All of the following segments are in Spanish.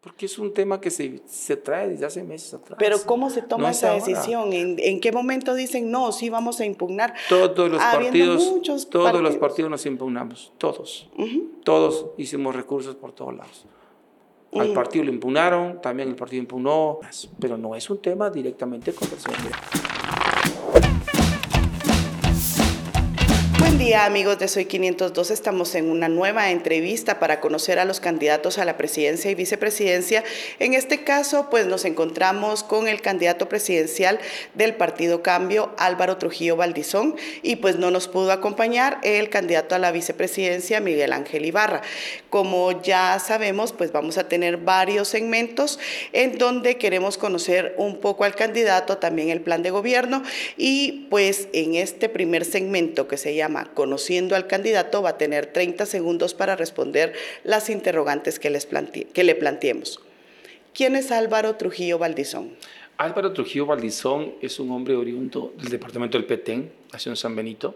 Porque es un tema que se, se trae desde hace meses atrás. Pero ¿cómo se toma esa decisión? ¿En, ¿En, qué momento dicen, no, sí vamos a impugnar? Todos los partidos, todos los partidos nos impugnamos, todos. Todos hicimos recursos por todos lados. Al partido lo impugnaron, también el partido impugnó, pero no es un tema directamente con Buen día amigos de Soy 502, estamos en una nueva entrevista para conocer a los candidatos a la presidencia y vicepresidencia. En este caso, pues nos encontramos con el candidato presidencial del Partido Cambio, Álvaro Trujillo Valdizón, y pues no nos pudo acompañar el candidato a la vicepresidencia, Miguel Ángel Ibarra. Como ya sabemos, pues vamos a tener varios segmentos en donde queremos conocer un poco al candidato, también el plan de gobierno, y pues en este primer segmento que se llama Conociendo al candidato va a tener 30 segundos para responder las interrogantes que, les que le planteemos. ¿Quién es Álvaro Trujillo Valdizón? Álvaro Trujillo Valdizón es un hombre oriundo del departamento del Petén, nació en San Benito.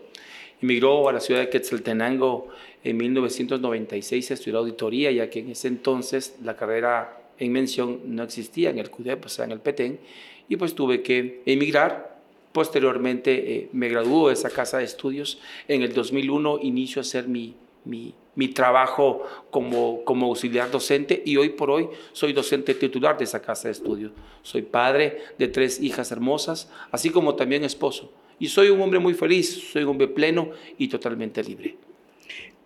Emigró a la ciudad de Quetzaltenango en 1996 a estudiar auditoría, ya que en ese entonces la carrera en mención no existía en el CUDEP, o sea, en el Petén, y pues tuve que emigrar Posteriormente eh, me graduó de esa casa de estudios. En el 2001 inicio a hacer mi, mi, mi, trabajo como, como auxiliar docente y hoy por hoy soy docente titular de esa casa de estudios. Soy padre de tres hijas hermosas, así como también esposo. Y soy un hombre muy feliz, soy un hombre pleno y totalmente libre.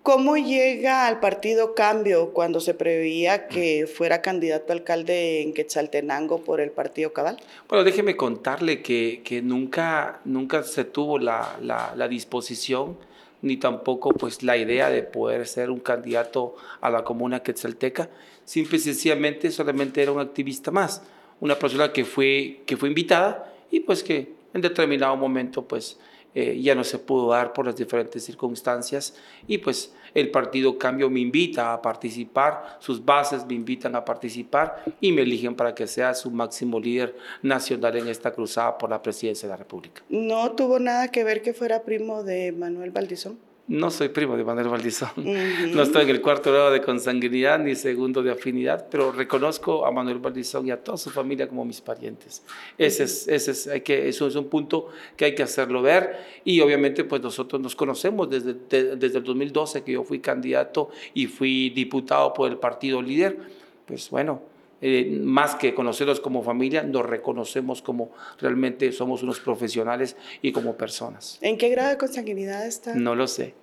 ¿Cómo llega al partido Cambio cuando se preveía que fuera candidato a alcalde en Quetzaltenango por el partido Cabal? Bueno, déjeme contarle que, que nunca, nunca se tuvo la, la, la, disposición ni tampoco pues la idea de poder ser un candidato a la comuna quetzalteca. Simple y sencillamente solamente era un activista más, una persona que fue, que fue invitada y pues que en determinado momento pues eh, ya no se pudo dar por las diferentes circunstancias y pues el partido Cambio me invita a participar, sus bases me invitan a participar y me eligen para que sea su máximo líder nacional en esta cruzada por la presidencia de la República. ¿No tuvo nada que ver que fuera primo de Manuel Valdizón? No soy primo de Manuel Valdizón, no estoy en el cuarto grado de consanguinidad ni segundo de afinidad, pero reconozco a Manuel Valdizón y a toda su familia como mis parientes. Ese es, ese es, hay que, eso es un punto que hay que hacerlo ver. Y obviamente pues nosotros nos conocemos desde, desde el 2012 que yo fui candidato y fui diputado por el partido líder, pues bueno, eh, más que conocerlos como familia, nos reconocemos como realmente somos unos profesionales y como personas. ¿En qué grado de consanguinidad está? No lo sé,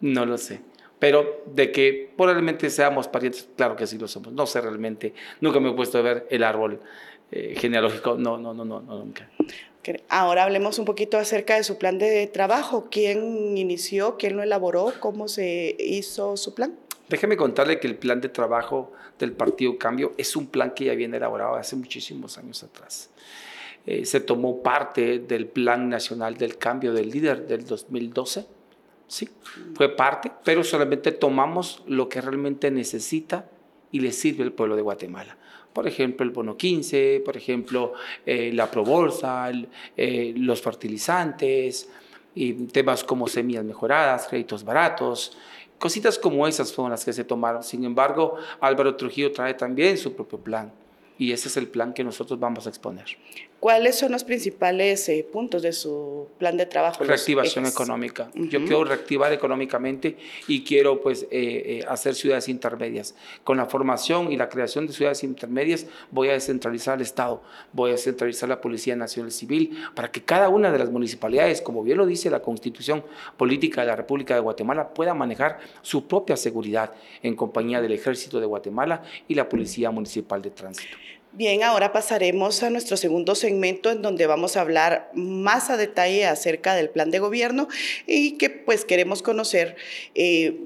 no lo sé. Pero de que probablemente seamos parientes, claro que sí lo somos. No sé realmente, nunca me he puesto a ver el árbol eh, genealógico, no, no, no, no, nunca. Ahora hablemos un poquito acerca de su plan de trabajo. ¿Quién inició? ¿Quién lo elaboró? ¿Cómo se hizo su plan? Déjeme contarle que el plan de trabajo del Partido Cambio es un plan que ya viene elaborado hace muchísimos años atrás. Eh, se tomó parte del Plan Nacional del Cambio del Líder del 2012. Sí, fue parte, pero solamente tomamos lo que realmente necesita y le sirve al pueblo de Guatemala. Por ejemplo, el bono 15, por ejemplo, eh, la probolsa, eh, los fertilizantes, y temas como semillas mejoradas, créditos baratos, Cositas como esas fueron las que se tomaron. Sin embargo, Álvaro Trujillo trae también su propio plan y ese es el plan que nosotros vamos a exponer. ¿Cuáles son los principales eh, puntos de su plan de trabajo? Reactivación económica. Yo quiero reactivar económicamente y quiero pues eh, eh, hacer ciudades intermedias. Con la formación y la creación de ciudades intermedias voy a descentralizar el Estado, voy a descentralizar la Policía Nacional Civil para que cada una de las municipalidades, como bien lo dice la Constitución Política de la República de Guatemala, pueda manejar su propia seguridad en compañía del Ejército de Guatemala y la Policía Municipal de Tránsito. Bien, ahora pasaremos a nuestro segundo segmento en donde vamos a hablar más a detalle acerca del plan de gobierno y que pues queremos conocer eh,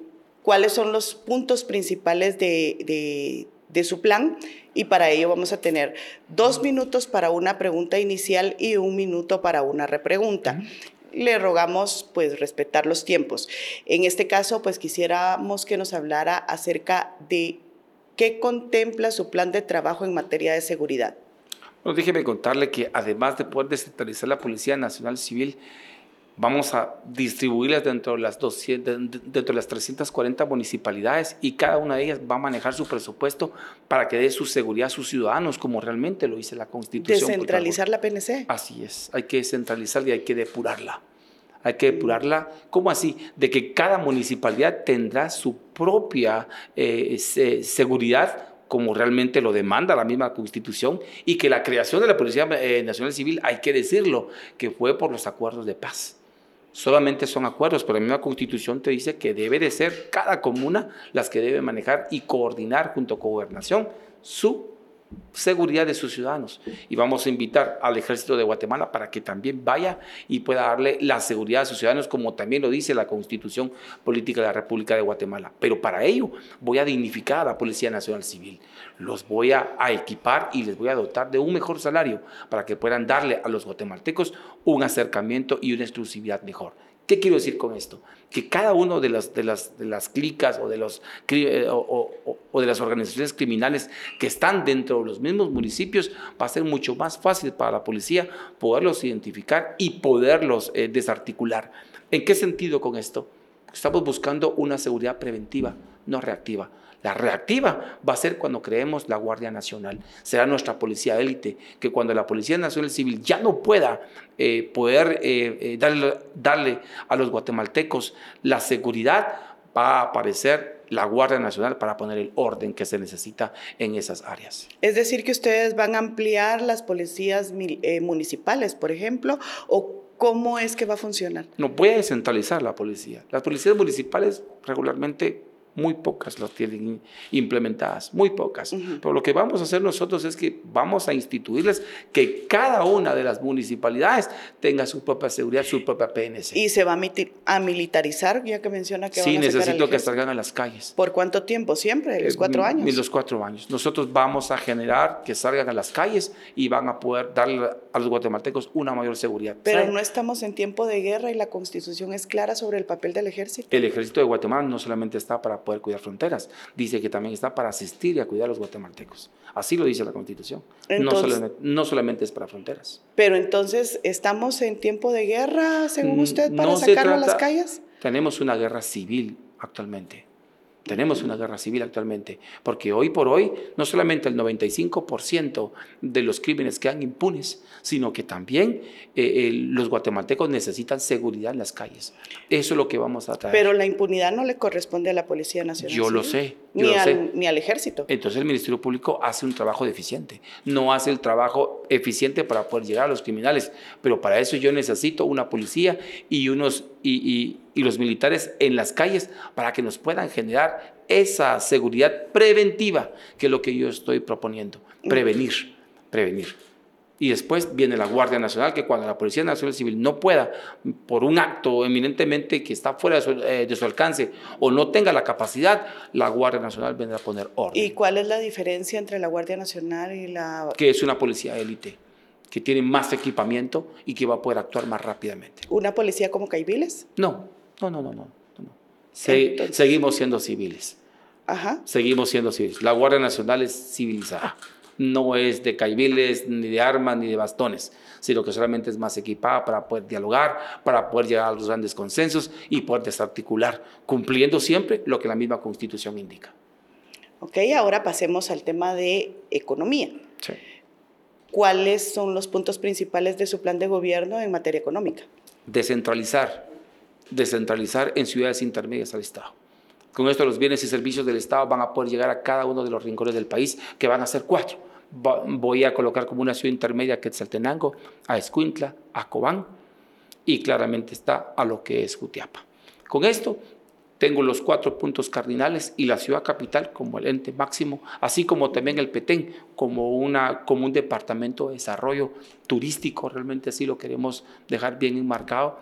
cuáles son los puntos principales de, su plan y para ello vamos a tener dos minutos para una pregunta inicial y un minuto para una repregunta. Le rogamos pues respetar los tiempos. En este caso pues quisiéramos que nos hablara acerca de ¿Qué contempla su plan de trabajo en materia de seguridad? Bueno, déjeme contarle que además de poder descentralizar la Policía Nacional Civil, Vamos a distribuirlas dentro de las, 200, dentro de las 340 municipalidades y cada una de ellas va a manejar su presupuesto para que dé su seguridad a sus ciudadanos, como realmente lo dice la Constitución. Descentralizar la PNC. Así es, hay que descentralizarla y hay que depurarla. Hay que depurarla, ¿cómo así? De que cada municipalidad tendrá su propia eh, seguridad como realmente lo demanda la misma Constitución, y que la creación de la Policía eh, Nacional Civil, hay que decirlo, que fue por los acuerdos de paz. Solamente son acuerdos, pero la misma Constitución te dice que debe de ser cada comuna las que debe manejar y coordinar junto con gobernación su seguridad de sus ciudadanos. Y vamos a invitar al ejército de Guatemala para que también vaya y pueda darle la seguridad a sus ciudadanos, como también lo dice la Constitución Política de la República de Guatemala. Pero para ello voy a dignificar a la Policía Nacional Civil. Los voy a, equipar y les voy a dotar de un mejor salario para que puedan darle a los guatemaltecos un acercamiento y una exclusividad mejor. ¿Qué quiero decir con esto? Que cada uno de las, de las, de las clicas o de, los, eh, o, de las organizaciones criminales que están dentro de los mismos municipios va a ser mucho más fácil para la policía poderlos identificar y poderlos eh, desarticular. ¿En qué sentido con esto? Estamos buscando una seguridad preventiva, no reactiva. La reactiva va a ser cuando creemos la Guardia Nacional. Será nuestra policía élite, que cuando la Policía Nacional Civil ya no pueda eh, poder eh, eh, darle, darle a los guatemaltecos la seguridad, va a aparecer la Guardia Nacional para poner el orden que se necesita en esas áreas. Es decir, que ustedes van a ampliar las policías municipales, por ejemplo, o cómo es que va a funcionar. No puede descentralizar la policía. Las policías municipales regularmente muy pocas las tienen implementadas, muy pocas. Pero lo que vamos a hacer nosotros es que vamos a instituirles que cada una de las municipalidades tenga su propia seguridad, su propia PNC. ¿Y se va a, militarizar, ya que menciona que sí, van a necesito que salgan a las calles. ¿Por cuánto tiempo? ¿Siempre? ¿Los eh, cuatro años? Los cuatro años. Nosotros vamos a generar que salgan a las calles y van a poder darle a los guatemaltecos una mayor seguridad. Pero no estamos en tiempo de guerra y la constitución es clara sobre el papel del ejército. El ejército de Guatemala no solamente está para poder cuidar fronteras, dice que también está para asistir y a cuidar a los guatemaltecos. Así lo dice la Constitución. no, solamente, no, solamente, es para fronteras. Pero entonces, ¿estamos en tiempo de guerra, según mm, usted, para sacarlo a las calles? Tenemos una guerra civil actualmente. Tenemos una guerra civil actualmente, porque hoy por hoy no solamente el 95% de los crímenes quedan impunes, sino que también eh, los guatemaltecos necesitan seguridad en las calles. Eso es lo que vamos a traer. Pero la impunidad no le corresponde a la Policía Nacional. Yo lo sé. ni, al, ni al ejército. Entonces el Ministerio Público hace un trabajo deficiente, no hace el trabajo eficiente para poder llegar a los criminales, pero para eso yo necesito una policía y unos y, y, los militares en las calles para que nos puedan generar esa seguridad preventiva, que es lo que yo estoy proponiendo, prevenir, prevenir. Y después viene la Guardia Nacional, que cuando la Policía Nacional Civil no pueda, por un acto eminentemente que está fuera de su, eh, de su, alcance o no tenga la capacidad, la Guardia Nacional vendrá a poner orden. ¿Y cuál es la diferencia entre la Guardia Nacional y la...? Que es una policía élite que tiene más equipamiento y que va a poder actuar más rápidamente. ¿Una policía como Caibiles? No, no, no, no, no. seguimos siendo civiles. Ajá. Seguimos siendo civiles. La Guardia Nacional es civilizada. No es de caibiles, ni de armas, ni de bastones, sino que solamente es más equipada para poder dialogar, para poder llegar a los grandes consensos y poder desarticular, cumpliendo siempre lo que la misma Constitución indica. Ok, ahora pasemos al tema de economía. Sí. ¿Cuáles son los puntos principales de su plan de gobierno en materia económica? Descentralizar, descentralizar en ciudades intermedias al Estado. Con esto los bienes y servicios del Estado van a poder llegar a cada uno de los rincones del país, que van a ser cuatro. Voy a colocar como una ciudad intermedia Quetzaltenango, a Escuintla, a Cobán, y claramente está a lo que es Jutiapa. Con esto tengo los cuatro puntos cardinales y la ciudad capital como el ente máximo, así como también el Petén como, una, como un departamento de desarrollo turístico, realmente así lo queremos dejar bien enmarcado.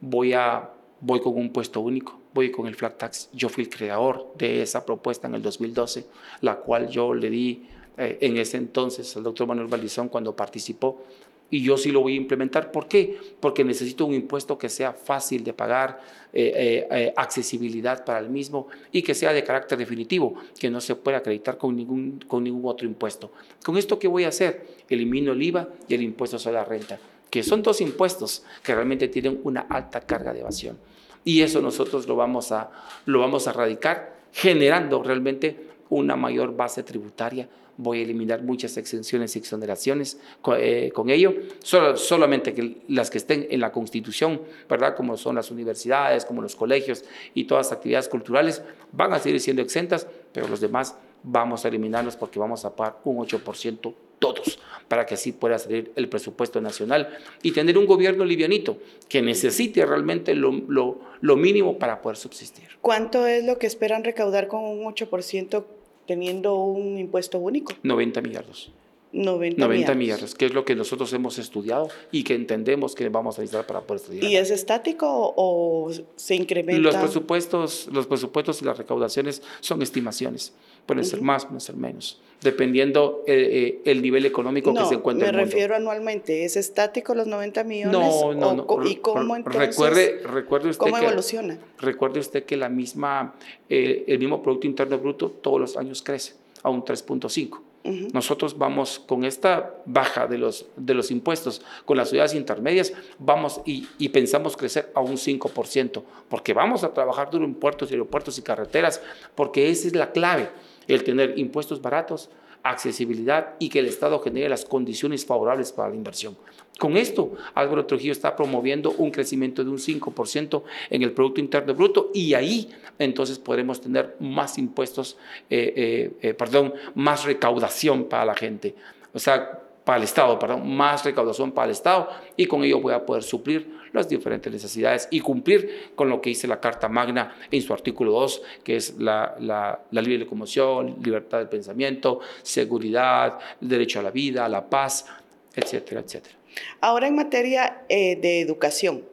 Voy, a, voy con un puesto único, voy con el flat tax. Yo fui el creador de esa propuesta en el 2012, la cual yo le di eh, en ese entonces al doctor Manuel Valdizón cuando participó y yo sí lo voy a implementar. ¿Por qué? Porque necesito un impuesto que sea fácil de pagar, eh, eh, eh, accesibilidad para el mismo y que sea de carácter definitivo, que no se pueda acreditar con ningún, con ningún otro impuesto. ¿Con esto qué voy a hacer? Elimino el IVA y el impuesto sobre la renta. Que son dos impuestos que realmente tienen una alta carga de evasión. Y eso nosotros lo vamos a, lo vamos a erradicar generando realmente una mayor base tributaria. Voy a eliminar muchas exenciones y exoneraciones eh, con, ello, Solo, solamente que las que estén en la Constitución, ¿verdad? Como son las universidades, como los colegios y todas las actividades culturales, van a seguir siendo exentas, pero los demás vamos a eliminarlos porque vamos a pagar un 8% todos, para que así pueda salir el presupuesto nacional y tener un gobierno livianito que necesite realmente lo, lo, mínimo para poder subsistir. ¿Cuánto es lo que esperan recaudar con un 8% teniendo un impuesto único? 90 millardos. 90, 90 millardos, que es lo que nosotros hemos estudiado y que entendemos que vamos a necesitar para poder estudiar. ¿Y es estático o se incrementa? Los presupuestos, los presupuestos y las recaudaciones son estimaciones. Pueden ser más, pueden ser menos, dependiendo eh, eh, el nivel económico que se encuentre en el mundo. me refiero anualmente. ¿Es estático los 90 millones? No, no, no. ¿Y cómo entonces? Recuerde, recuerde usted ¿Cómo evoluciona? Recuerde usted que la misma, eh, el mismo Producto Interno Bruto todos los años crece a un 3.5 nosotros vamos con esta baja de los, de los impuestos con las ciudades intermedias, vamos y, y, pensamos crecer a un 5%, porque vamos a trabajar duro en puertos, aeropuertos y carreteras, porque esa es la clave, el tener impuestos baratos, accesibilidad y que el Estado genere las condiciones favorables para la inversión. Con esto, Álvaro Trujillo está promoviendo un crecimiento de un 5% en el Producto Interno Bruto y ahí entonces podremos tener más impuestos, eh, eh, eh, perdón, más recaudación para la gente. O sea, para el Estado, perdón, más recaudación para el Estado y con ello voy a poder suplir las diferentes necesidades y cumplir con lo que dice la Carta Magna en su artículo 2, que es la, la, libre locomoción, libertad de pensamiento, seguridad, derecho a la vida, a la paz, etcétera, etcétera. Ahora en materia eh, de educación,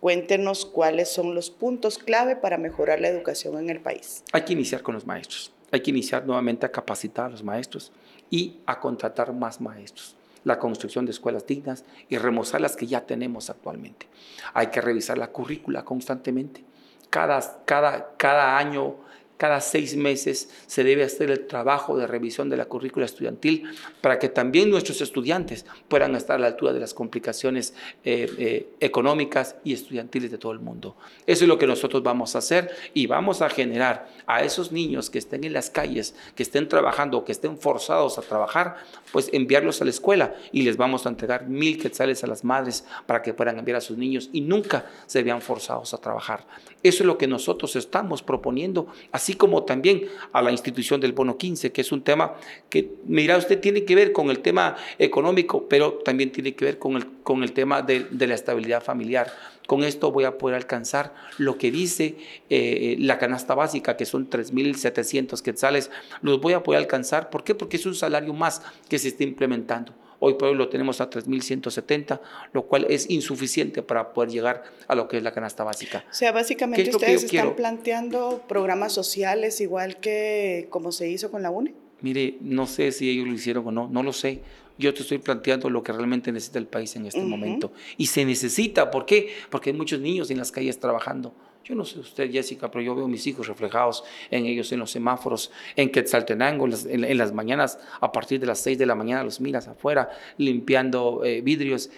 cuéntenos cuáles son los puntos clave para mejorar la educación en el país. Hay que iniciar con los maestros. Hay que iniciar nuevamente a capacitar a los maestros y a contratar más maestros la construcción de escuelas dignas y remozar las que ya tenemos actualmente. Hay que revisar la currícula constantemente. Cada, cada, cada año cada seis meses se debe hacer el trabajo de revisión de la currícula estudiantil para que también nuestros estudiantes puedan estar a la altura de las complicaciones eh, eh, económicas y estudiantiles de todo el mundo. Eso es lo que nosotros vamos a hacer y vamos a generar a esos niños que estén en las calles, que estén trabajando, que estén forzados a trabajar, pues enviarlos a la escuela y les vamos a entregar mil quetzales a las madres para que puedan enviar a sus niños y nunca se vean forzados a trabajar. Eso es lo que nosotros estamos proponiendo así como también a la institución del bono 15, que es un tema que, mira, usted tiene que ver con el tema económico, pero también tiene que ver con el, con el tema de, la estabilidad familiar. Con esto voy a poder alcanzar lo que dice eh, la canasta básica, que son 3.700 quetzales. Los voy a poder alcanzar. ¿Por qué? Porque es un salario más que se está implementando. Hoy por hoy lo tenemos a 3.170, lo cual es insuficiente para poder llegar a lo que es la canasta básica. O sea, básicamente ustedes están planteando programas sociales igual que como se hizo con la UNE. Mire, no sé si ellos lo hicieron o no, no lo sé. Yo te estoy planteando lo que realmente necesita el país en este momento. Y se necesita, ¿por qué? Porque hay muchos niños en las calles trabajando. Yo no sé usted, Jessica, pero yo veo mis hijos reflejados en ellos, en los semáforos, en Quetzaltenango, en, en las mañanas, a partir de las 6 de la mañana, los miras afuera, limpiando eh, vidrios.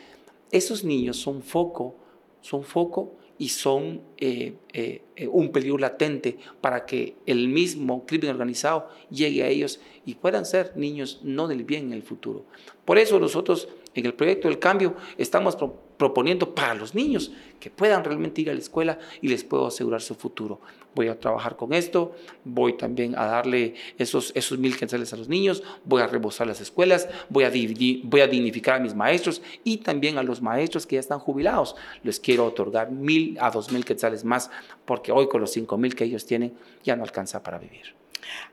Esos niños son foco, son foco y son eh, eh, un peligro latente para que el mismo crimen organizado llegue a ellos y puedan ser niños no del bien en el futuro. Por eso nosotros en el proyecto del cambio estamos proponiendo para los niños que puedan realmente ir a la escuela y les puedo asegurar su futuro. Voy a trabajar con esto, voy también a darle esos, esos mil quetzales a los niños, voy a rebosar las escuelas, voy a, voy a dignificar a mis maestros y también a los maestros que ya están jubilados. Les quiero otorgar mil a dos mil quetzales más porque hoy con los cinco mil que ellos tienen ya no alcanza para vivir.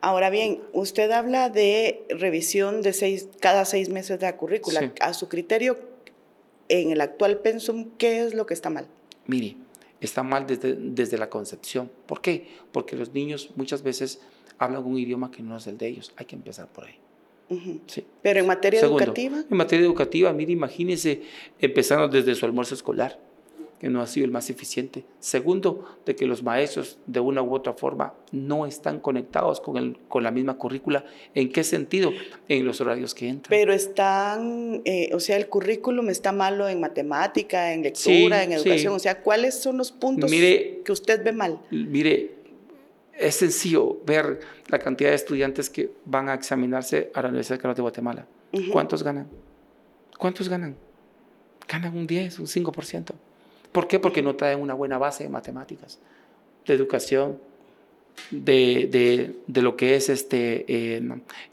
Ahora bien, usted habla de revisión de seis, cada seis meses de la currícula. A su criterio, en el actual pensum, ¿qué es lo que está mal? Mire, está mal desde, desde la concepción. ¿Por qué? Porque los niños muchas veces hablan un idioma que no es el de ellos. Hay que empezar por ahí. sí. Pero en materia educativa. En materia educativa, mire, imagínese empezando desde su almuerzo escolar. Que no ha sido el más eficiente. Segundo, de que los maestros de una u otra forma no están conectados con, el, con la misma currícula. ¿En qué sentido? En los horarios que entran. Pero están, eh, o sea, el currículum está malo en matemática, en lectura, en educación. O sea, ¿cuáles son los puntos que usted ve mal? Mire, es sencillo ver la cantidad de estudiantes que van a examinarse a la Universidad de Carlos de Guatemala. ¿Cuántos ganan? ¿Cuántos ganan? Ganan un 10, un 5%. ¿Por qué? Porque no traen una buena base de matemáticas, de educación, de, lo que es este eh,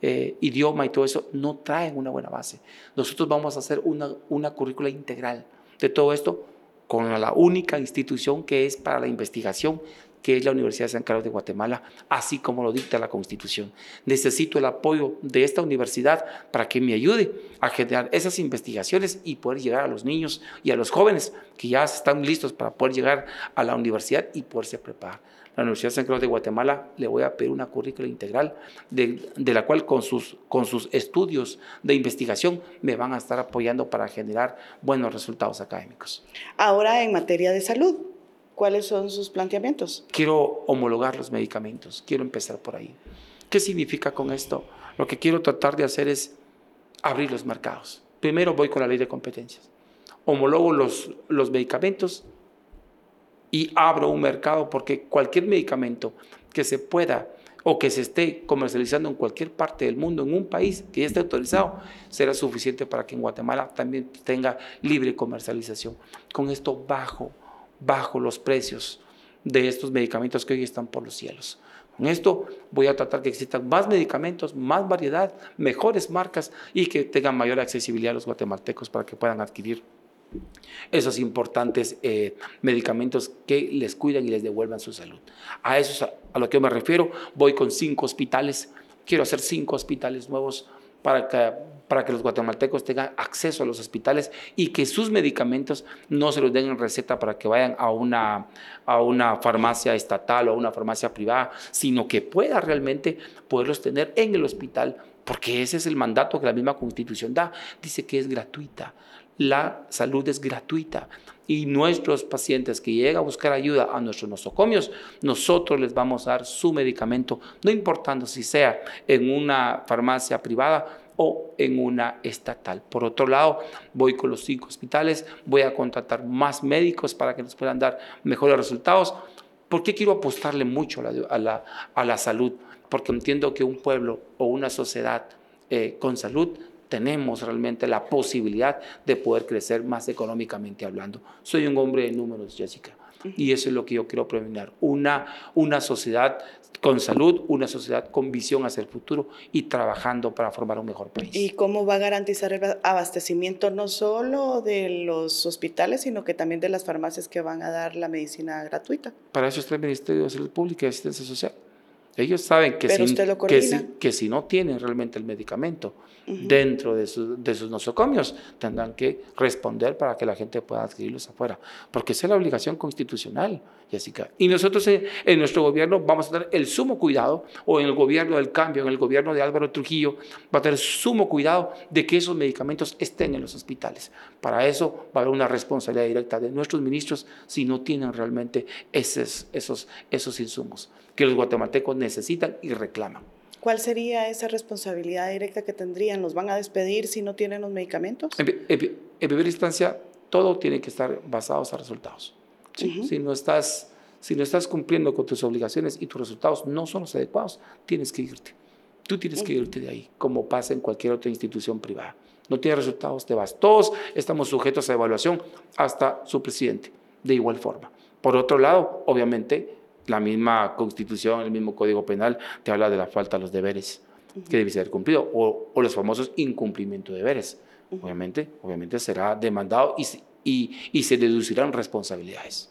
eh, idioma y todo eso, no traen una buena base. Nosotros vamos a hacer una, una currícula integral de todo esto con la única institución que es para la investigación que es la Universidad de San Carlos de Guatemala, así como lo dicta la Constitución. Necesito el apoyo de esta universidad para que me ayude a generar esas investigaciones y poder llegar a los niños y a los jóvenes que ya están listos para poder llegar a la universidad y poderse preparar. La Universidad de San Carlos de Guatemala le voy a pedir una currícula integral de, de la cual con sus, con sus estudios de investigación me van a estar apoyando para generar buenos resultados académicos. Ahora en materia de salud, ¿Cuáles son sus planteamientos? Quiero homologar los medicamentos, quiero empezar por ahí. ¿Qué significa con esto? Lo que quiero tratar de hacer es abrir los mercados. Primero voy con la ley de competencias. Homologo los, los medicamentos y abro un mercado porque cualquier medicamento que se pueda o que se esté comercializando en cualquier parte del mundo, en un país que ya esté autorizado, será suficiente para que en Guatemala también tenga libre comercialización. Con esto bajo bajo los precios de estos medicamentos que hoy están por los cielos. Con esto voy a tratar que existan más medicamentos, más variedad, mejores marcas y que tengan mayor accesibilidad a los guatemaltecos para que puedan adquirir esos importantes eh, medicamentos que les cuidan y les devuelvan su salud. A eso es a, a lo que yo me refiero. Voy con cinco hospitales. Quiero hacer cinco hospitales nuevos para que, para que los guatemaltecos tengan acceso a los hospitales y que sus medicamentos no se los den en receta para que vayan a una, a una farmacia estatal o a una farmacia privada, sino que pueda realmente poderlos tener en el hospital, porque ese es el mandato que la misma constitución da. Dice que es gratuita. La salud es gratuita y nuestros pacientes que llegan a buscar ayuda a nuestros nosocomios, nosotros les vamos a dar su medicamento, no importando si sea en una farmacia privada o en una estatal. Por otro lado, voy con los cinco hospitales, voy a contratar más médicos para que nos puedan dar mejores resultados. ¿Por qué quiero apostarle mucho a la, a la, salud? Porque entiendo que un pueblo o una sociedad eh, con salud tenemos realmente la posibilidad de poder crecer más económicamente hablando. Soy un hombre de números, Jessica. Y eso es lo que yo quiero prevenir. Una, una sociedad con salud, una sociedad con visión hacia el futuro y trabajando para formar un mejor país. ¿Y cómo va a garantizar el abastecimiento no solo de los hospitales, sino que también de las farmacias que van a dar la medicina gratuita? Para eso está el Ministerio de Salud Pública y Asistencia Social. Ellos saben que, si, que, que si, no tienen realmente el medicamento dentro de, de, sus nosocomios, tendrán que responder para que la gente pueda adquirirlos afuera. Porque esa es la obligación constitucional, Jessica. Y nosotros en nuestro gobierno vamos a tener el sumo cuidado, o en el gobierno del cambio, en el gobierno de Álvaro Trujillo, va a tener sumo cuidado de que esos medicamentos estén en los hospitales. Para eso va a haber una responsabilidad directa de nuestros ministros si no tienen realmente esos, esos, esos insumos que los guatemaltecos necesitan y reclaman. ¿Cuál sería esa responsabilidad directa que tendrían? ¿Los van a despedir si no tienen los medicamentos? En, primera instancia, todo tiene que estar basado en resultados. si, no estás, si no estás cumpliendo con tus obligaciones y tus resultados no son los adecuados, tienes que irte. Tú tienes que irte de ahí, como pasa en cualquier otra institución privada. No tienes resultados, te vas. Todos estamos sujetos a evaluación, hasta su presidente, de igual forma. Por otro lado, obviamente, la misma constitución, el mismo código penal te habla de la falta de los deberes que debe ser cumplido o, los famosos incumplimiento de deberes. Obviamente, obviamente será demandado y, y, y se deducirán responsabilidades.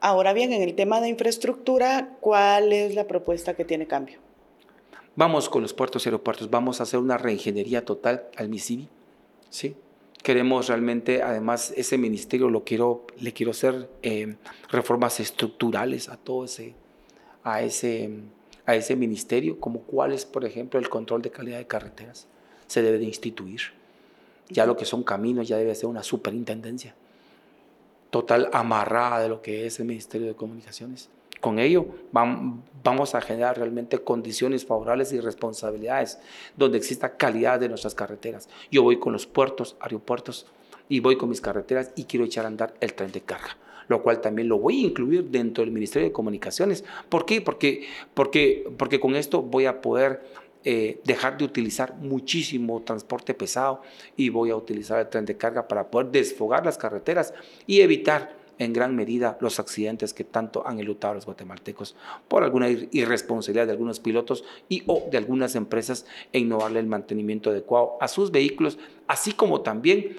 Ahora bien, en el tema de infraestructura, ¿cuál es la propuesta que tiene cambio? Vamos con los puertos y aeropuertos, vamos a hacer una reingeniería total al MISIBI, ¿sí? Queremos realmente, además, ese ministerio lo quiero, le quiero hacer eh, reformas estructurales a todo ese, a ese, a ese ministerio, como cuál es, por ejemplo, el control de calidad de carreteras. Se debe de instituir. Ya lo que son caminos ya debe ser una superintendencia. total amarrada de lo que es el Ministerio de Comunicaciones. Con ello vamos a generar realmente condiciones favorables y responsabilidades donde exista calidad de nuestras carreteras. Yo voy con los puertos, aeropuertos y voy con mis carreteras y quiero echar a andar el tren de carga lo cual también lo voy a incluir dentro del Ministerio de Comunicaciones. ¿Por qué? Porque, porque, porque con esto voy a poder eh, dejar de utilizar muchísimo transporte pesado y voy a utilizar el tren de carga para poder desfogar las carreteras y evitar en gran medida los accidentes que tanto han elutado a los guatemaltecos por alguna irresponsabilidad de algunos pilotos y o de algunas empresas en no darle el mantenimiento adecuado a sus vehículos, así como también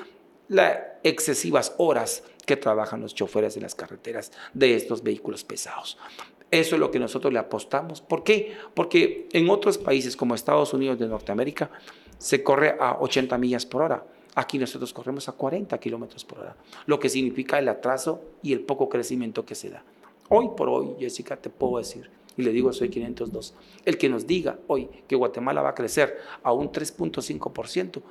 las excesivas horas que trabajan los choferes de las carreteras de estos vehículos pesados. Eso es lo que nosotros le apostamos. ¿Por qué? Porque en otros países como Estados Unidos de Norteamérica se corre a 80 millas por hora. Aquí nosotros corremos a 40 kilómetros por hora, lo que significa el atraso y el poco crecimiento que se da. Hoy por hoy, Jessica, te puedo decir, y le digo, soy 502, el que nos diga hoy que Guatemala va a crecer a un 3.5%,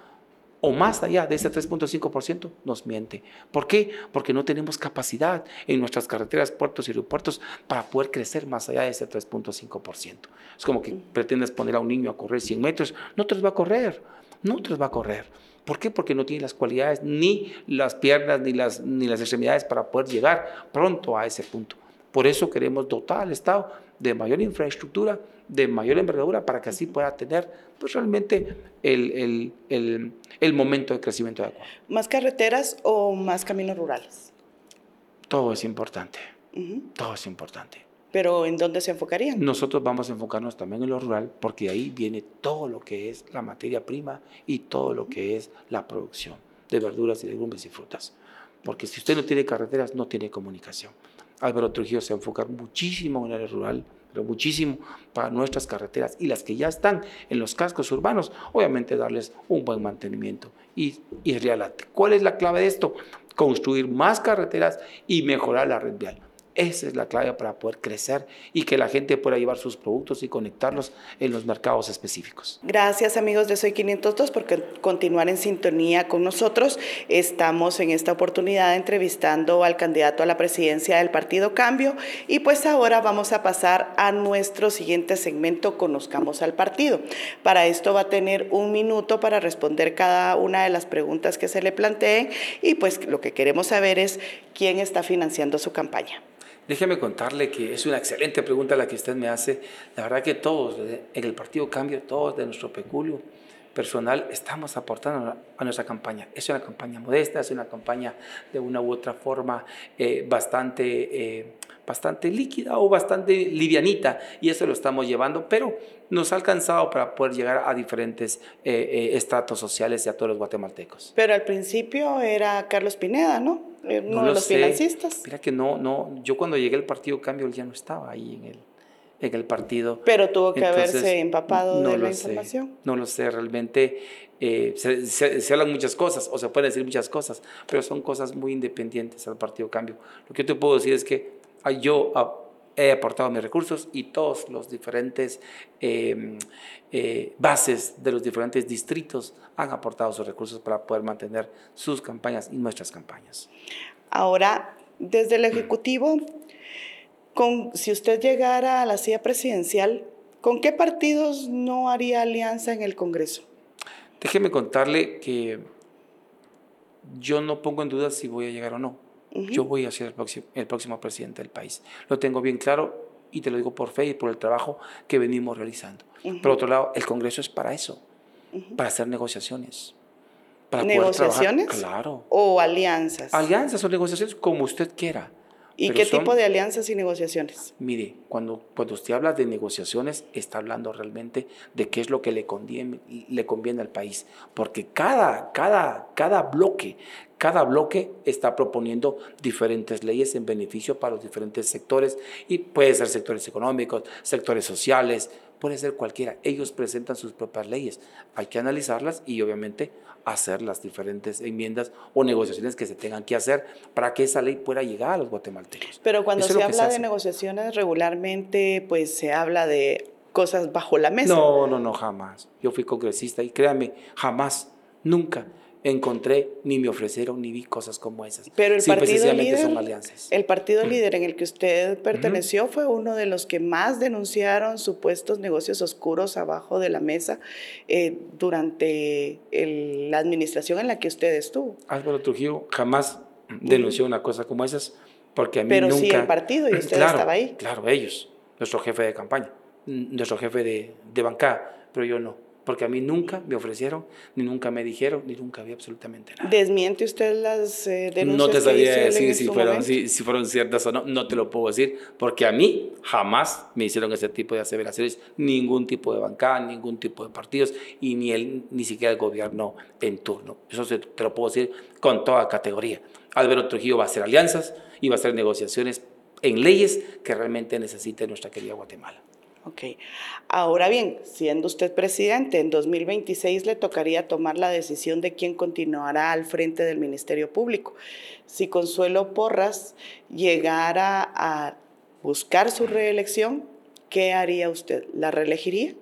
o más allá de ese 3.5% nos miente. ¿Por qué? Porque no tenemos capacidad en nuestras carreteras, puertos y aeropuertos para poder crecer más allá de ese 3.5%. Es como que pretendes poner a un niño a correr 100 metros, no te los va a correr, no te los va a correr. ¿Por qué? Porque no tiene las cualidades, ni las piernas, ni las, ni las extremidades para poder llegar pronto a ese punto. Por eso queremos dotar al Estado de mayor infraestructura, de mayor envergadura, para que así pueda tener pues, realmente el, el, el, momento de crecimiento adecuado. ¿Más carreteras o más caminos rurales? Todo es importante. Todo es importante. ¿Pero en dónde se enfocarían? Nosotros vamos a enfocarnos también en lo rural, porque ahí viene todo lo que es la materia prima y todo lo que es la producción de verduras y legumbres y frutas. Porque si usted no tiene carreteras, no tiene comunicación. Álvaro Trujillo se va a enfocar muchísimo en el área rural, pero muchísimo para nuestras carreteras y las que ya están en los cascos urbanos, obviamente darles un buen mantenimiento y, y ¿Cuál es la clave de esto? Construir más carreteras y mejorar la red vial. Esa es la clave para poder crecer y que la gente pueda llevar sus productos y conectarlos en los mercados específicos. Gracias amigos de Soy 502 por continuar en sintonía con nosotros. Estamos en esta oportunidad entrevistando al candidato a la presidencia del Partido Cambio y pues ahora vamos a pasar a nuestro siguiente segmento, Conozcamos al Partido. Para esto va a tener un minuto para responder cada una de las preguntas que se le planteen y pues lo que queremos saber es quién está financiando su campaña. Déjeme contarle que es una excelente pregunta la que usted me hace. La verdad que todos en el Partido Cambio, todos de nuestro peculio personal, estamos aportando a nuestra campaña. Es una campaña modesta, es una campaña de una u otra forma eh, bastante, eh, bastante líquida o bastante livianita y eso lo estamos llevando, pero nos ha alcanzado para poder llegar a diferentes eh, estratos sociales y a todos los guatemaltecos. Pero al principio era Carlos Pineda, ¿no? Eh, uno de los financistas. Mira que no, no, yo cuando llegué al Partido Cambio él ya no estaba ahí en el, en el partido. Pero tuvo que haberse empapado de la información. no lo sé, realmente eh, se, hablan muchas cosas o se pueden decir muchas cosas, pero son cosas muy independientes al Partido Cambio. Lo que yo te puedo decir es que yo he aportado mis recursos y todos los diferentes em, eh, bases de los diferentes distritos han aportado sus recursos para poder mantener sus campañas y nuestras campañas. Ahora, desde el Ejecutivo, con, si usted llegara a la silla presidencial, ¿con qué partidos no haría alianza en el Congreso? Déjeme contarle que yo no pongo en duda si voy a llegar o no yo voy a ser el próximo, el próximo presidente del país. Lo tengo bien claro y te lo digo por fe y por el trabajo que venimos realizando. Por otro lado, el Congreso es para eso, para hacer negociaciones. Para ¿Negociaciones? claro. ¿O alianzas? Alianzas o negociaciones, como usted quiera. ¿Y qué tipo de alianzas y negociaciones? Mire, cuando, cuando usted habla de negociaciones, está hablando realmente de qué es lo que le conviene, le conviene al país. Porque cada, cada, cada bloque, cada bloque está proponiendo diferentes leyes en beneficio para los diferentes sectores y puede ser sectores económicos, sectores sociales, puede ser cualquiera. Ellos presentan sus propias leyes. Hay que analizarlas y obviamente hacer las diferentes enmiendas o negociaciones que se tengan que hacer para que esa ley pueda llegar a los guatemaltecos. Pero cuando se habla de negociaciones regularmente, pues se habla de cosas bajo la mesa. No, no, no, jamás. Yo fui congresista y créanme, jamás, nunca encontré, ni me ofrecieron, ni vi cosas como esas. Pero el Simple y partido líder, son alianzas. el partido líder en el que usted perteneció fue uno de los que más denunciaron supuestos negocios oscuros abajo de la mesa eh, durante el- la administración en la que usted estuvo. Álvaro Trujillo jamás denunció una cosa como esas porque a mí Pero nunca... sí el partido y usted Claro, estaba ahí. Claro, ellos, nuestro jefe de campaña, nuestro jefe de, de bancada, pero yo no, porque a mí nunca me ofrecieron, ni nunca me dijeron, ni nunca vi absolutamente nada. ¿Desmiente usted las eh, denuncias No te que en decir si fueron, si, si fueron ciertas o no, no te lo puedo decir, porque a mí jamás me hicieron ese tipo de aseveraciones, ningún tipo de bancada, ningún tipo de partidos, y ni, el, ni siquiera el gobierno en turno. Eso se- te lo puedo decir con toda categoría. Álvaro Trujillo va a hacer alianzas y va a hacer negociaciones en leyes que realmente necesite nuestra querida Guatemala. Ok. Ahora bien, siendo usted presidente, en 2026 le tocaría tomar la decisión de quién continuará al frente del Ministerio Público. Si Consuelo Porras llegara a buscar su reelección, ¿qué haría usted? ¿La reelegiría?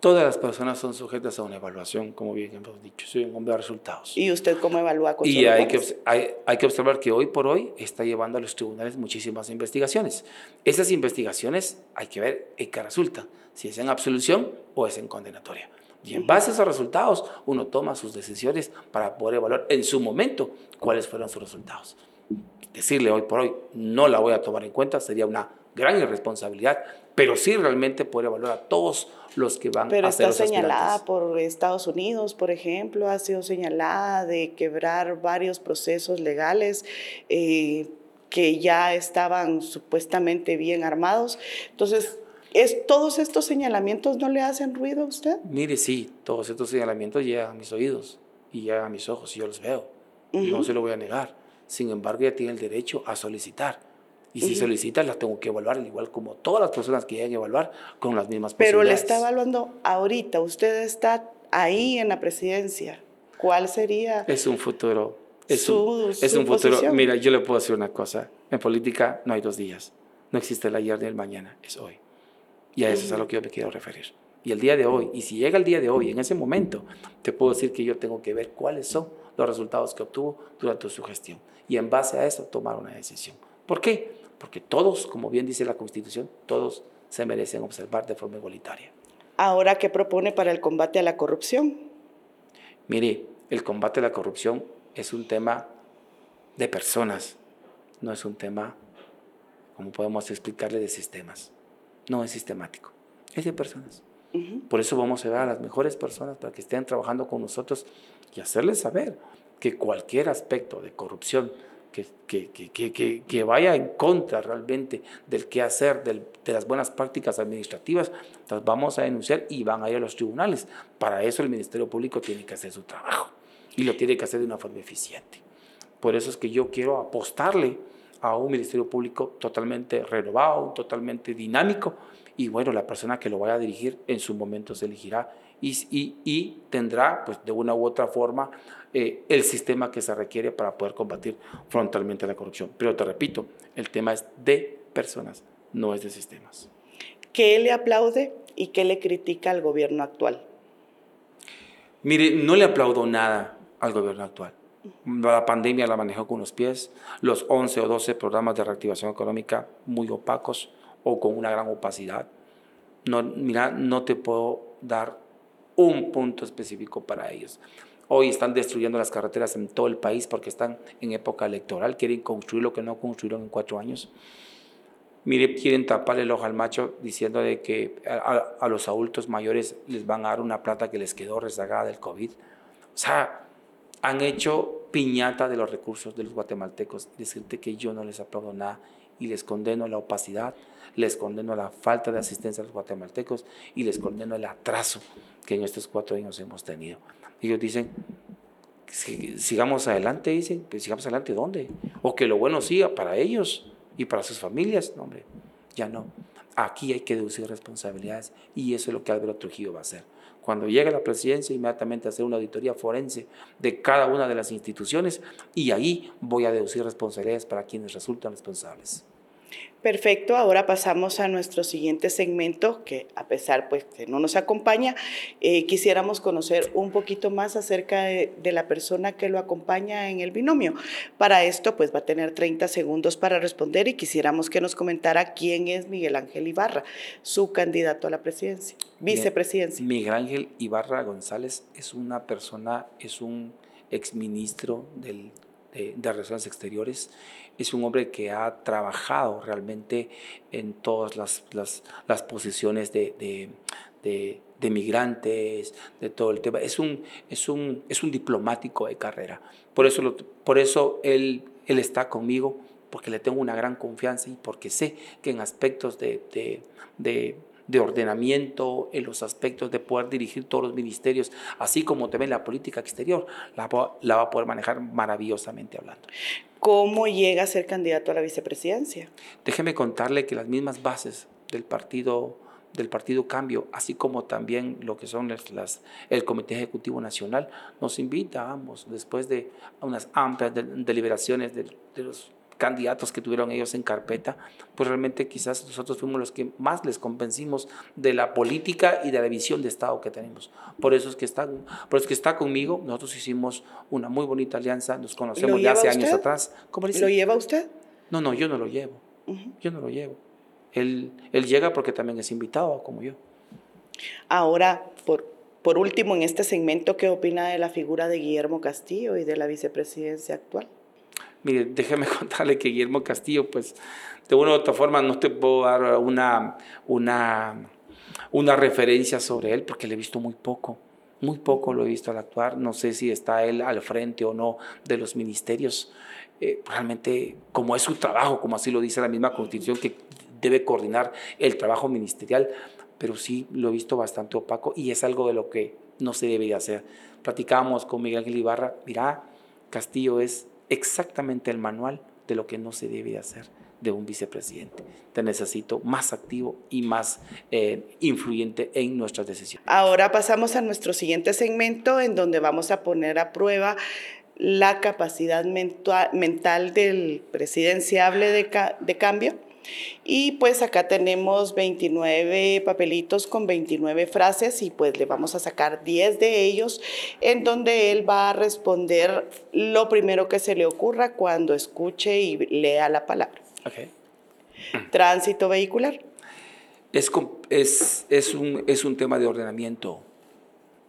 Todas las personas son sujetas a una evaluación, como bien hemos dicho. Soy un hombre de resultados. ¿Y usted cómo evalúa Consuelo Y hay que, hay que observar que hoy por hoy está llevando a los tribunales muchísimas investigaciones. Esas investigaciones hay que ver en qué resulta, si es en absolución o es en condenatoria. Y en base a esos resultados, uno toma sus decisiones para poder evaluar en su momento cuáles fueron sus resultados. Decirle hoy por hoy, no la voy a tomar en cuenta, sería una gran irresponsabilidad, pero sí realmente poder evaluar a todos los que van Pero a ser está los señalada por Estados Unidos, por ejemplo, ha sido señalada de quebrar varios procesos legales eh, que ya estaban supuestamente bien armados. Entonces, ¿es, ¿todos estos señalamientos no le hacen ruido a usted? Mire, sí, todos estos señalamientos llegan a mis oídos y llegan a mis ojos y yo los veo. Y No se lo voy a negar. Sin embargo, ella tiene el derecho a solicitar. Y si solicita, las tengo que evaluar, al igual como todas las personas que llegan a evaluar, con las mismas Pero le posibilidades. está evaluando ahorita, usted está ahí en la presidencia. ¿Cuál sería? Es un futuro. Es Su- un, es su un futuro. posición. Mira, yo le puedo decir una cosa. En política no hay dos días. No existe el ayer ni el mañana. Es hoy. Y a eso es a lo que yo me quiero referir. Y el día de hoy, y si llega el día de hoy, en ese momento, te puedo decir que yo tengo que ver cuáles son los resultados que obtuvo durante su gestión. Y en base a eso tomar una decisión. ¿Por qué? Porque todos, como bien dice la Constitución, todos se merecen observar de forma igualitaria. Ahora, ¿qué propone para el combate a la corrupción? Mire, el combate a la corrupción es un tema de personas, no es un tema, como podemos explicarle, de sistemas. No es sistemático, es de personas. Por eso vamos a ver a las mejores personas para que estén trabajando con nosotros y hacerles saber que cualquier aspecto de corrupción que, que, que, que, vaya en contra realmente del qué hacer, del- de las buenas prácticas administrativas, las vamos a denunciar y van a ir a los tribunales. Para eso el Ministerio Público tiene que hacer su trabajo y lo tiene que hacer de una forma eficiente. Por eso es que yo quiero apostarle a un Ministerio Público totalmente renovado, totalmente dinámico, y bueno, la persona que lo vaya a dirigir en su momento se elegirá y, y- y tendrá, pues de una u otra forma, eh, el sistema que se requiere para poder combatir frontalmente la corrupción. Pero te repito, el tema es de personas, no es de sistemas. ¿Qué le aplaude y qué le critica al gobierno actual? Mire, no le aplaudo nada al gobierno actual. La pandemia la manejó con los pies, los 11 o 12 programas de reactivación económica muy opacos o con una gran opacidad. No, mira, no te puedo dar un punto específico para ellos. Hoy están destruyendo las carreteras en todo el país porque están en época electoral, quieren construir lo que no construyeron en cuatro años. Mire, quieren tapar el ojo al macho diciendo de que a, a- los adultos mayores les van a dar una plata que les quedó rezagada del COVID. O sea, han hecho piñata de los recursos de los guatemaltecos. Decirte que yo no les aplaudo nada y les condeno la opacidad, les condeno la falta de asistencia a los guatemaltecos y les condeno el atraso que en estos cuatro años hemos tenido. Ellos dicen, "Si- sigamos adelante, dicen, pues sigamos adelante, ¿dónde? O que lo bueno siga para ellos y para sus familias. No, hombre, ya no. Aquí hay que deducir responsabilidades y eso es lo que Álvaro Trujillo va a hacer. Cuando llegue a la presidencia, inmediatamente hacer una auditoría forense de cada una de las instituciones y ahí voy a deducir responsabilidades para quienes resultan responsables. Perfecto, ahora pasamos a nuestro siguiente segmento, que a pesar pues que no nos acompaña, eh, quisiéramos conocer un poquito más acerca de, la persona que lo acompaña en el binomio. Para esto pues va a tener 30 segundos para responder y quisiéramos que nos comentara quién es Miguel Ángel Ibarra, su candidato a la presidencia, vicepresidencia. Miguel Ángel Ibarra González es una persona, es un exministro del de, Relaciones Exteriores. Es un hombre que ha trabajado realmente en todas las, las, posiciones de, de, migrantes, de todo el tema. Es un, es un, es un diplomático de carrera. Por eso, por eso él, él está conmigo, porque le tengo una gran confianza y porque sé que en aspectos de, de ordenamiento, en los aspectos de poder dirigir todos los ministerios, así como también la política exterior, la, la va a poder manejar maravillosamente hablando. ¿Cómo llega a ser candidato a la vicepresidencia? Déjeme contarle que las mismas bases del partido del Partido Cambio, así como también lo que son las, el Comité Ejecutivo Nacional, nos invita a ambos, después de unas amplias deliberaciones de los candidatos que tuvieron ellos en carpeta, pues realmente quizás nosotros fuimos los que más les convencimos de la política y de la visión de Estado que tenemos. Por eso es que está, por eso es que está conmigo. Nosotros hicimos una muy bonita alianza, nos conocemos ya hace años atrás. ¿Cómo ¿Lo lleva usted? No, no, yo no lo llevo. Yo no lo llevo. Él, él llega porque también es invitado, como yo. Ahora, por, por último, en este segmento, ¿qué opina de la figura de Guillermo Castillo y de la vicepresidencia actual? Mire, déjeme contarle que Guillermo Castillo, pues de una u otra forma no te puedo dar una, una, una referencia sobre él porque le he visto muy poco. Muy poco lo he visto al actuar. No sé si está él al frente o no de los ministerios. Eh, realmente, como es su trabajo, como así lo dice la misma Constitución, que debe coordinar el trabajo ministerial, pero sí lo he visto bastante opaco y es algo de lo que no se debe hacer. Platicábamos con Miguel Ángel Ibarra, mira, Castillo es exactamente el manual de lo que no se debe hacer de un vicepresidente. Te necesito más activo y más eh, influyente en nuestras decisiones. Ahora pasamos a nuestro siguiente segmento en donde vamos a poner a prueba la capacidad mental del presidenciable de cambio y pues acá tenemos 29 papelitos con 29 frases y pues le vamos a sacar 10 de ellos en donde él va a responder lo primero que se le ocurra cuando escuche y lea la palabra. Okay. Tránsito vehicular. Es, es, es, un, es un tema de ordenamiento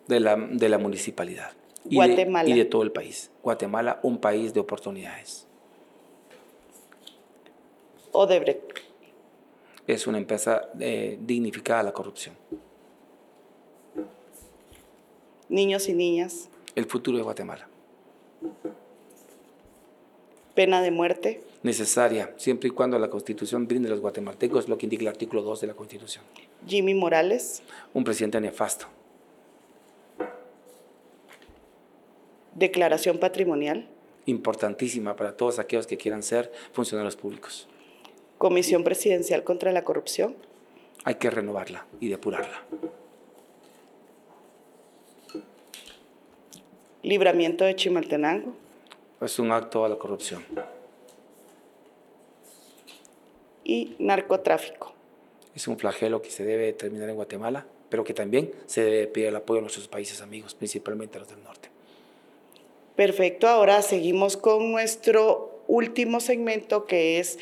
de la, de la municipalidad. Guatemala. y de todo el país. Guatemala, un país de oportunidades. Odebrecht. Es una empresa eh, dignificada a la corrupción. Niños y niñas. El futuro de Guatemala. Pena de muerte. Necesaria, siempre y cuando la Constitución brinde a los guatemaltecos lo que indica el artículo 2 de la Constitución. Jimmy Morales. Un presidente nefasto. Declaración patrimonial. Importantísima para todos aquellos que quieran ser funcionarios públicos. Comisión Presidencial contra la Corrupción. Hay que renovarla y depurarla. Libramiento de Chimaltenango. Es un acto a la corrupción. Y narcotráfico. Es un flagelo que se debe terminar en Guatemala, pero que también se debe pedir el apoyo a nuestros países amigos, principalmente a los del norte. Perfecto, ahora seguimos con nuestro último segmento que es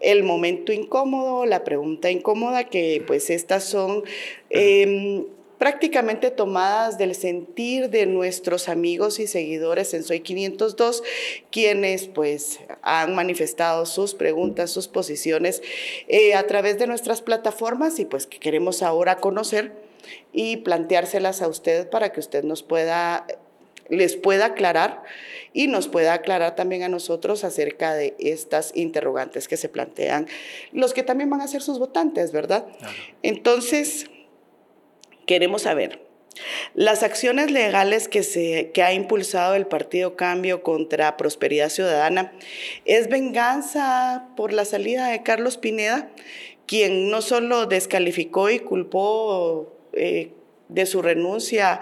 el momento incómodo, la pregunta incómoda, que pues estas son... Em, prácticamente tomadas del sentir de nuestros amigos y seguidores en Soy 502, quienes pues han manifestado sus preguntas, sus posiciones eh, a través de nuestras plataformas y pues que queremos ahora conocer y planteárselas a usted para que usted nos pueda les pueda aclarar y nos pueda aclarar también a nosotros acerca de estas interrogantes que se plantean, los que también van a ser sus votantes, ¿verdad? Entonces, queremos saber, las acciones legales que, se, que ha impulsado el Partido Cambio contra Prosperidad Ciudadana es venganza por la salida de Carlos Pineda, quien no solo descalificó y culpó eh, de su renuncia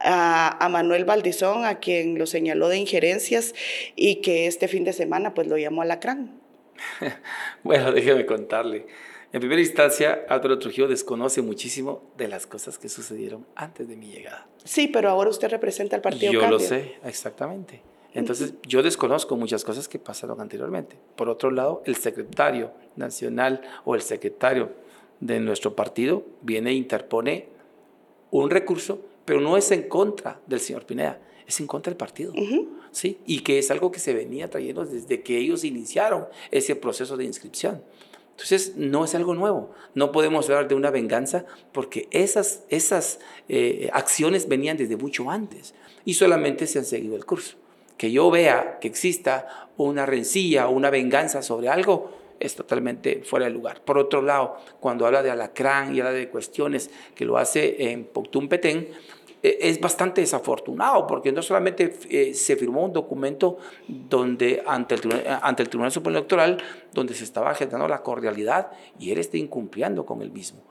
a, Manuel Valdizón, a quien lo señaló de injerencias y que este fin de semana pues lo llamó alacrán. bueno, déjeme contarle. En primera instancia, Álvaro Trujillo desconoce muchísimo de las cosas que sucedieron antes de mi llegada. Sí, pero ahora usted representa al partido Yo lo sé, exactamente. Entonces, yo desconozco muchas cosas que pasaron anteriormente. Por otro lado, el secretario nacional o el secretario de nuestro partido viene e interpone un recurso, pero no es en contra del señor Pineda, es en contra del partido. ¿sí? Y que es algo que se venía trayendo desde que ellos iniciaron ese proceso de inscripción. Entonces, no es algo nuevo. No podemos hablar de una venganza porque esas, esas eh, acciones venían desde mucho antes y solamente se han seguido el curso. Que yo vea que exista una rencilla o una venganza sobre algo es totalmente fuera de lugar. Por otro lado, cuando habla de alacrán y habla de cuestiones que lo hace en Poctum Petén, e, es bastante desafortunado porque no solamente eh, se firmó un documento donde ante el, Tribunal Supremo Electoral donde se estaba generando la cordialidad y él está incumpliendo con el mismo.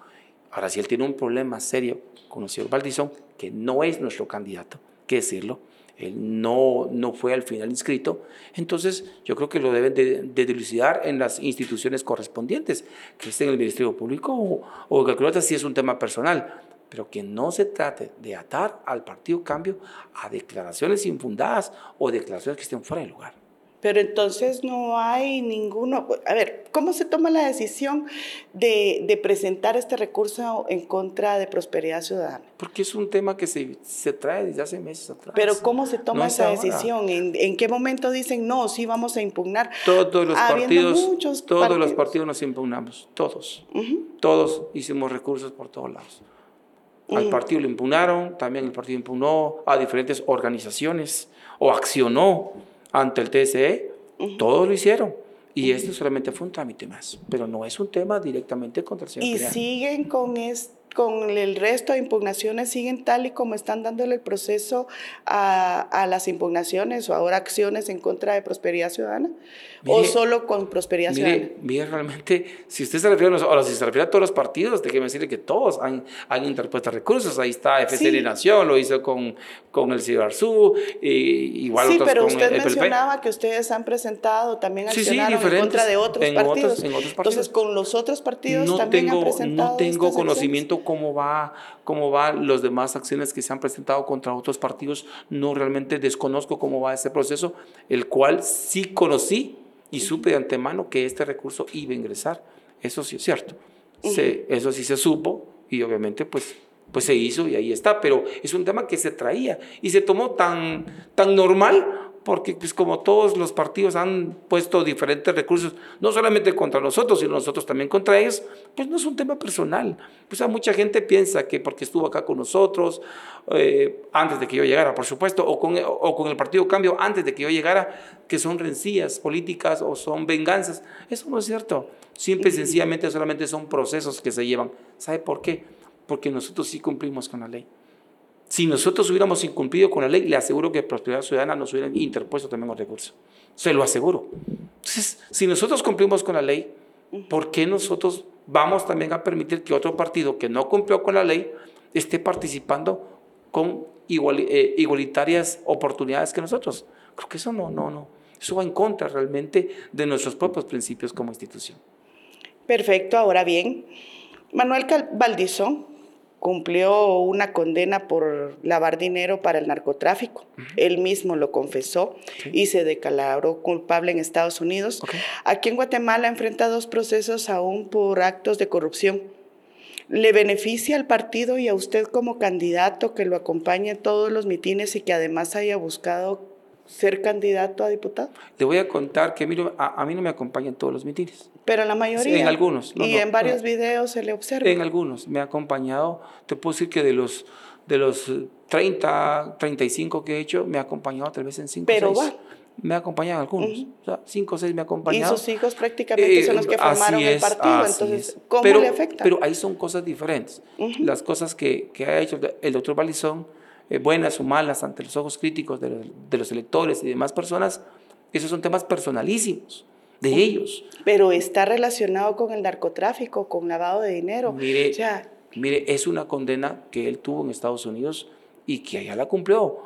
Ahora, si él tiene un problema serio con el señor Valdizón, que no es nuestro candidato, que decirlo, él no, no fue al final inscrito, entonces yo creo que lo deben de, dilucidar en las instituciones correspondientes, que esté en el Ministerio Público o, que si es un tema personal pero que no se trate de atar al Partido Cambio a declaraciones infundadas o declaraciones que estén fuera de lugar. Pero entonces no hay ninguno. A ver, ¿cómo se toma la decisión de, de, presentar este recurso en contra de Prosperidad Ciudadana? Porque es un tema que se, se trae desde hace meses atrás. Pero ¿cómo se toma esa decisión? ¿En, ¿En, qué momento dicen no, sí vamos a impugnar? Todos los partidos, muchos todos partidos. los partidos nos impugnamos, todos. Uh -huh. Todos hicimos recursos por todos lados. Al partido lo impugnaron, también el partido impugnó a diferentes organizaciones o accionó ante el TSE. Todos lo hicieron. Y esto solamente fue un trámite más, pero no es un tema directamente contra el señor Y siguen con esto con el resto de impugnaciones siguen tal y como están dándole el proceso a, a las impugnaciones o ahora acciones en contra de Prosperidad Ciudadana? Mire, ¿O solo con Prosperidad mire, Ciudadana? Mire, realmente, si usted se refiere a, los, o si se refiere a todos los partidos, déjeme decirle que todos han, han interpuesto recursos. Ahí está FCN sí. Nación, lo hizo con, con el Cibarzú, y igual sí, otros pero con usted el, mencionaba que ustedes han presentado, también accionaron sí, en contra de otros en partidos. Otros, en otros partidos. Entonces, con los otros partidos no también tengo, han presentado No tengo conocimiento cómo va cómo van los demás acciones que se han presentado contra otros partidos. No realmente desconozco cómo va ese proceso, el cual sí conocí y supe de antemano que este recurso iba a ingresar. Eso sí es cierto. Se, eso sí se supo y obviamente pues, pues se hizo y ahí está. Pero es un tema que se traía y se tomó tan, tan normal porque pues como todos los partidos han puesto diferentes recursos, no solamente contra nosotros, sino nosotros también contra ellos, pues no es un tema personal. Pues a mucha gente piensa que porque estuvo acá con nosotros, eh, antes de que yo llegara, por supuesto, o con, o con el Partido Cambio antes de que yo llegara, que son rencillas políticas o son venganzas. Eso no es cierto. Simple y sencillamente solamente son procesos que se llevan. ¿Sabe por qué? Porque nosotros sí cumplimos con la ley. Si nosotros hubiéramos incumplido con la ley, le aseguro que Prosperidad Ciudadana nos hubiera interpuesto también los recursos. Se lo aseguro. Entonces, si nosotros cumplimos con la ley, ¿por qué nosotros vamos también a permitir que otro partido que no cumplió con la ley esté participando con eh, igualitarias oportunidades que nosotros? Creo que eso no, no, no. Eso va en contra realmente de nuestros propios principios como institución. Perfecto. Ahora bien, Manuel Valdizón cumplió una condena por lavar dinero para el narcotráfico. Uh -huh. Él mismo lo confesó y se declaró culpable en Estados Unidos. Okay. Aquí en Guatemala enfrenta dos procesos aún por actos de corrupción. ¿Le beneficia al partido y a usted como candidato que lo acompañe en todos los mitines y que además haya buscado ser candidato a diputado? Le voy a contar que a mí, a, a mí no me acompañan todos los mitines. Pero la mayoría. Sí, en algunos. No, y no, en varios no. videos se le observa. En algunos. Me ha acompañado, te puedo decir que de los, de los 30, 35 que he hecho, me ha acompañado tal vez en 5 Pero 6. va. Me ha acompañado algunos. Uh -huh. O sea, 5 o 6 me ha acompañado. Y sus hijos prácticamente eh, son los que formaron es, el partido. Entonces, es. ¿cómo pero, le afecta? Pero ahí son cosas diferentes. Uh -huh. Las cosas que, que ha hecho el doctor Balizón, eh, buenas o malas ante los ojos críticos de los, de los electores y demás personas, esos son temas personalísimos de ellos. Pero está relacionado con el narcotráfico, con lavado de dinero. Mire, o sea, mire, es una condena que él tuvo en Estados Unidos y que allá la cumplió.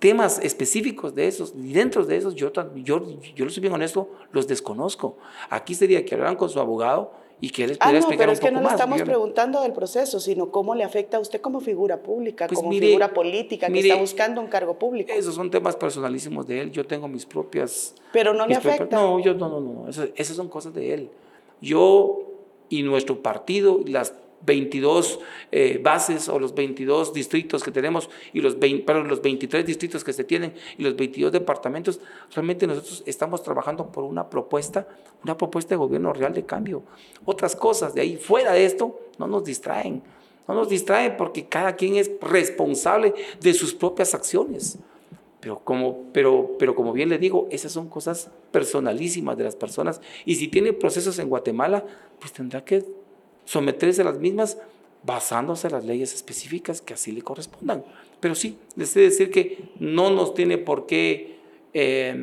temas específicos de esos, y dentro de esos, yo, yo, yo lo soy bien honesto, los desconozco. Aquí sería que hablaran con su abogado y que él les ah, pudiera no, explicar pero un es que no le estamos preguntando del proceso, sino cómo le afecta a usted como figura pública, Pues como mire, figura política que está buscando un cargo público. Esos son temas personalísimos de él. Yo tengo mis propias. Pero no le propias- afecta. no, yo no, no, no. Eso- esas son cosas de él. Yo y nuestro partido, las 22 eh, bases o los 22 distritos que tenemos y los, 20, perdón, los 23 distritos que se tienen y los 22 departamentos, realmente nosotros estamos trabajando por una propuesta, una propuesta de gobierno real de cambio. Otras cosas de ahí fuera de esto no nos distraen. No nos distraen porque cada quien es responsable de sus propias acciones. Pero como, pero, pero como bien le digo, esas son cosas personalísimas de las personas. Y si tiene procesos en Guatemala, pues tendrá que someterse a las mismas basándose en las leyes específicas que así le correspondan. Pero sí, les he de decir que no nos tiene por qué, eh,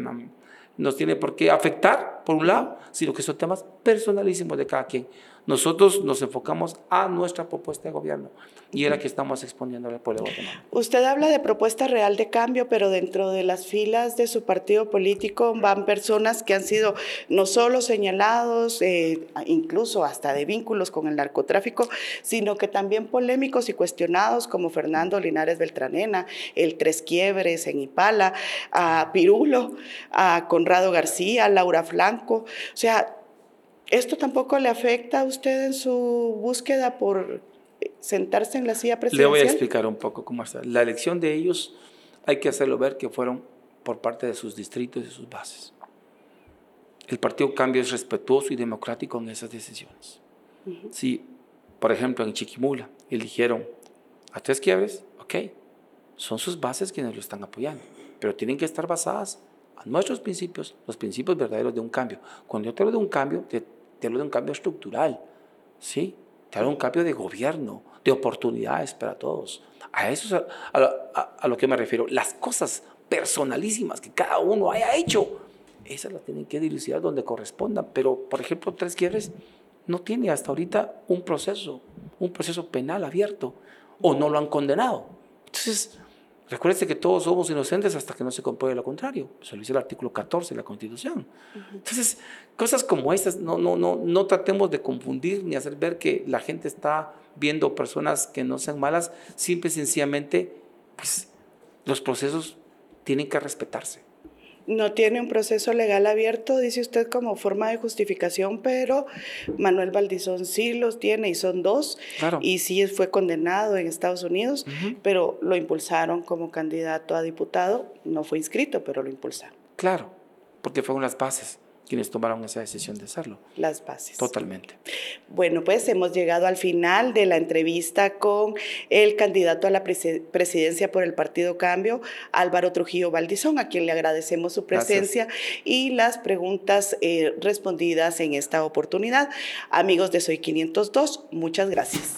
nos tiene por qué afectar, por un lado, sino que son temas personalísimos de cada quien. Nosotros nos enfocamos a nuestra propuesta de gobierno y es la que estamos exponiendo al pueblo de Guatemala. Usted habla de propuesta real de cambio, pero dentro de las filas de su partido político van personas que han sido no solo señalados, eh, incluso hasta de vínculos con el narcotráfico, sino que también polémicos y cuestionados como Fernando Linares Beltranena, el Tres Quiebres en Ipala, a Pirulo, a Conrado García, a Laura Flanco. O sea, ¿esto tampoco le afecta a usted en su búsqueda por sentarse en la silla Le presidencial? voy a explicar un poco cómo está. La elección de ellos hay que hacerlo ver que fueron por parte de sus distritos y sus bases. El Partido Cambio es respetuoso y democrático en esas decisiones. Si, por ejemplo, en Chiquimula eligieron a Tres Quiebres, ok, son sus bases quienes lo están apoyando, pero tienen que estar basadas a nuestros principios, los principios verdaderos de un cambio. Cuando yo te hablo de un cambio, te, te hablo de un cambio estructural, ¿sí? Te hablo de un cambio de gobierno, de oportunidades para todos. A eso es a, a a lo que me refiero. Las cosas personalísimas que cada uno haya hecho, esas las tienen que dilucidar donde correspondan. Pero, por ejemplo, Tres Quiebres no tiene hasta ahorita un proceso, un proceso penal abierto, o no lo han condenado. Entonces, recuérdense que todos somos inocentes hasta que no se compruebe lo contrario. Se lo dice el artículo 14 de la Constitución. Entonces, cosas como estas, no, no, no, no tratemos de confundir ni hacer ver que la gente está viendo personas que no sean malas, simple y sencillamente, pues los procesos tienen que respetarse. No tiene un proceso legal abierto, dice usted, como forma de justificación, pero Manuel Valdizón sí los tiene y son dos. Claro. Y sí fue condenado en Estados Unidos, pero lo impulsaron como candidato a diputado. No fue inscrito, pero lo impulsaron. Claro, porque fueron las bases quienes tomaron esa decisión de hacerlo. Las bases. Totalmente. Bueno, pues hemos llegado al final de la entrevista con el candidato a la presi- presidencia por el Partido Cambio, Álvaro Trujillo Valdizón, a quien le agradecemos su Gracias. presencia y las preguntas eh, respondidas en esta oportunidad. Amigos de Soy 502, muchas gracias.